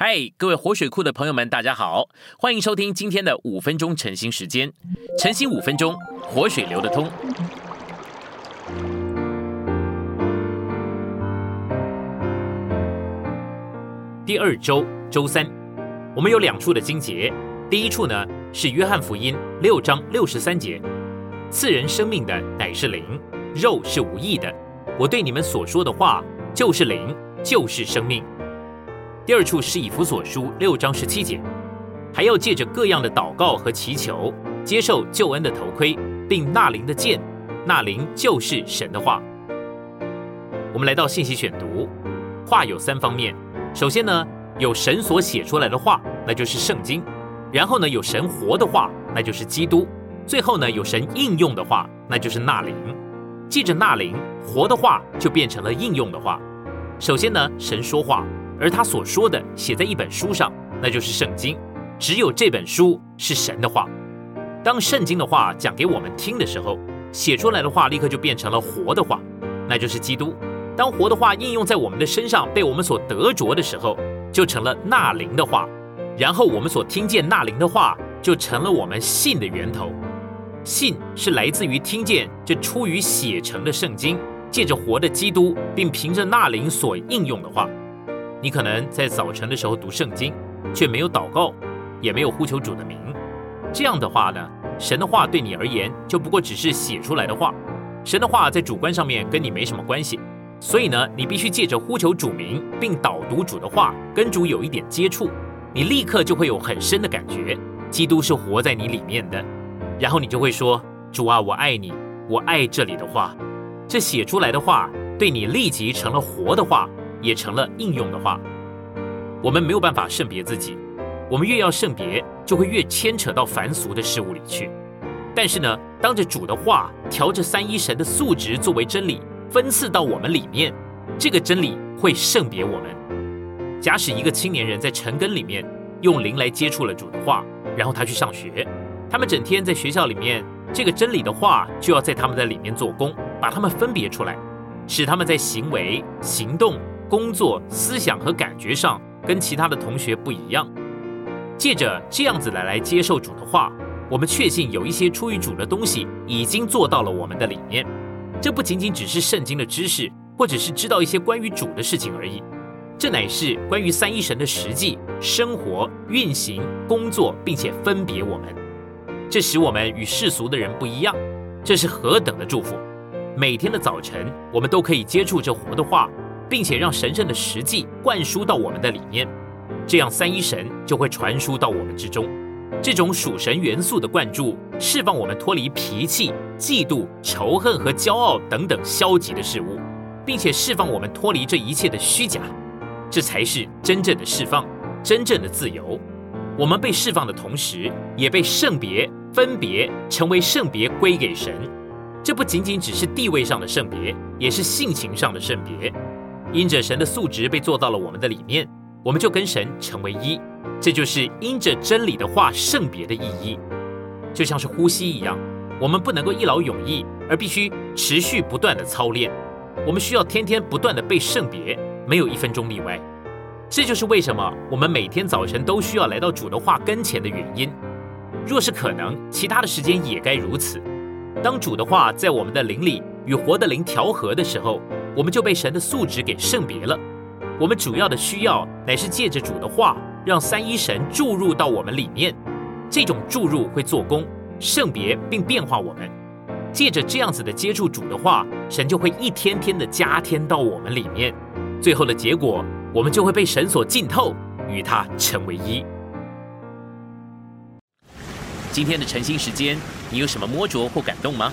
嗨，各位活水库的朋友们，大家好，欢迎收听今天的五分钟晨兴时间。晨兴五分钟，活水流得通。第二周周三，我们有两处的经节。第一处呢是约翰福音六章六十三节：赐人生命的乃是灵，肉是无益的。我对你们所说的话就是灵，就是生命。第二处是以弗所书六章十七节，还要借着各样的祷告和祈求，接受救恩的头盔，并纳灵的剑，纳灵就是神的话。我们来到信息选读，话有三方面。首先呢，有神所写出来的话，那就是圣经；然后呢，有神活的话，那就是基督；最后呢，有神应用的话，那就是纳灵。记着纳灵，活的话就变成了应用的话。首先呢，神说话。而他所说的写在一本书上，那就是圣经。只有这本书是神的话。当圣经的话讲给我们听的时候，写出来的话立刻就变成了活的话，那就是基督。当活的话应用在我们的身上，被我们所得着的时候，就成了纳灵的话。然后我们所听见纳灵的话，就成了我们信的源头。信是来自于听见这出于写成的圣经，借着活的基督，并凭着纳灵所应用的话。你可能在早晨的时候读圣经，却没有祷告，也没有呼求主的名。这样的话呢，神的话对你而言就不过只是写出来的话。神的话在主观上面跟你没什么关系，所以呢，你必须借着呼求主名，并导读主的话，跟主有一点接触，你立刻就会有很深的感觉，基督是活在你里面的。然后你就会说：“主啊，我爱你，我爱这里的话。”这写出来的话对你立即成了活的话。也成了应用的话，我们没有办法圣别自己，我们越要圣别，就会越牵扯到凡俗的事物里去。但是呢，当着主的话，调着三一神的素质作为真理，分赐到我们里面，这个真理会圣别我们。假使一个青年人在尘根里面用灵来接触了主的话，然后他去上学，他们整天在学校里面，这个真理的话就要在他们的里面做工，把他们分别出来，使他们在行为、行动。工作、思想和感觉上跟其他的同学不一样。借着这样子来来接受主的话，我们确信有一些出于主的东西已经做到了我们的里面。这不仅仅只是圣经的知识，或者是知道一些关于主的事情而已。这乃是关于三一神的实际生活、运行、工作，并且分别我们。这使我们与世俗的人不一样。这是何等的祝福！每天的早晨，我们都可以接触这活的话。并且让神圣的实际灌输到我们的里面，这样三一神就会传输到我们之中。这种属神元素的灌注，释放我们脱离脾气、嫉妒、仇恨和骄傲等等消极的事物，并且释放我们脱离这一切的虚假。这才是真正的释放，真正的自由。我们被释放的同时，也被圣别、分别，成为圣别归给神。这不仅仅只是地位上的圣别，也是性情上的圣别。因着神的素质被做到了我们的里面，我们就跟神成为一，这就是因着真理的话圣别的意义，就像是呼吸一样，我们不能够一劳永逸，而必须持续不断的操练，我们需要天天不断的被圣别，没有一分钟例外。这就是为什么我们每天早晨都需要来到主的话跟前的原因。若是可能，其他的时间也该如此。当主的话在我们的灵里与活的灵调和的时候。我们就被神的素质给圣别了。我们主要的需要乃是借着主的话，让三一神注入到我们里面。这种注入会做工，圣别并变化我们。借着这样子的接触主的话，神就会一天天的加添到我们里面。最后的结果，我们就会被神所浸透，与他成为一。今天的晨兴时间，你有什么摸着或感动吗？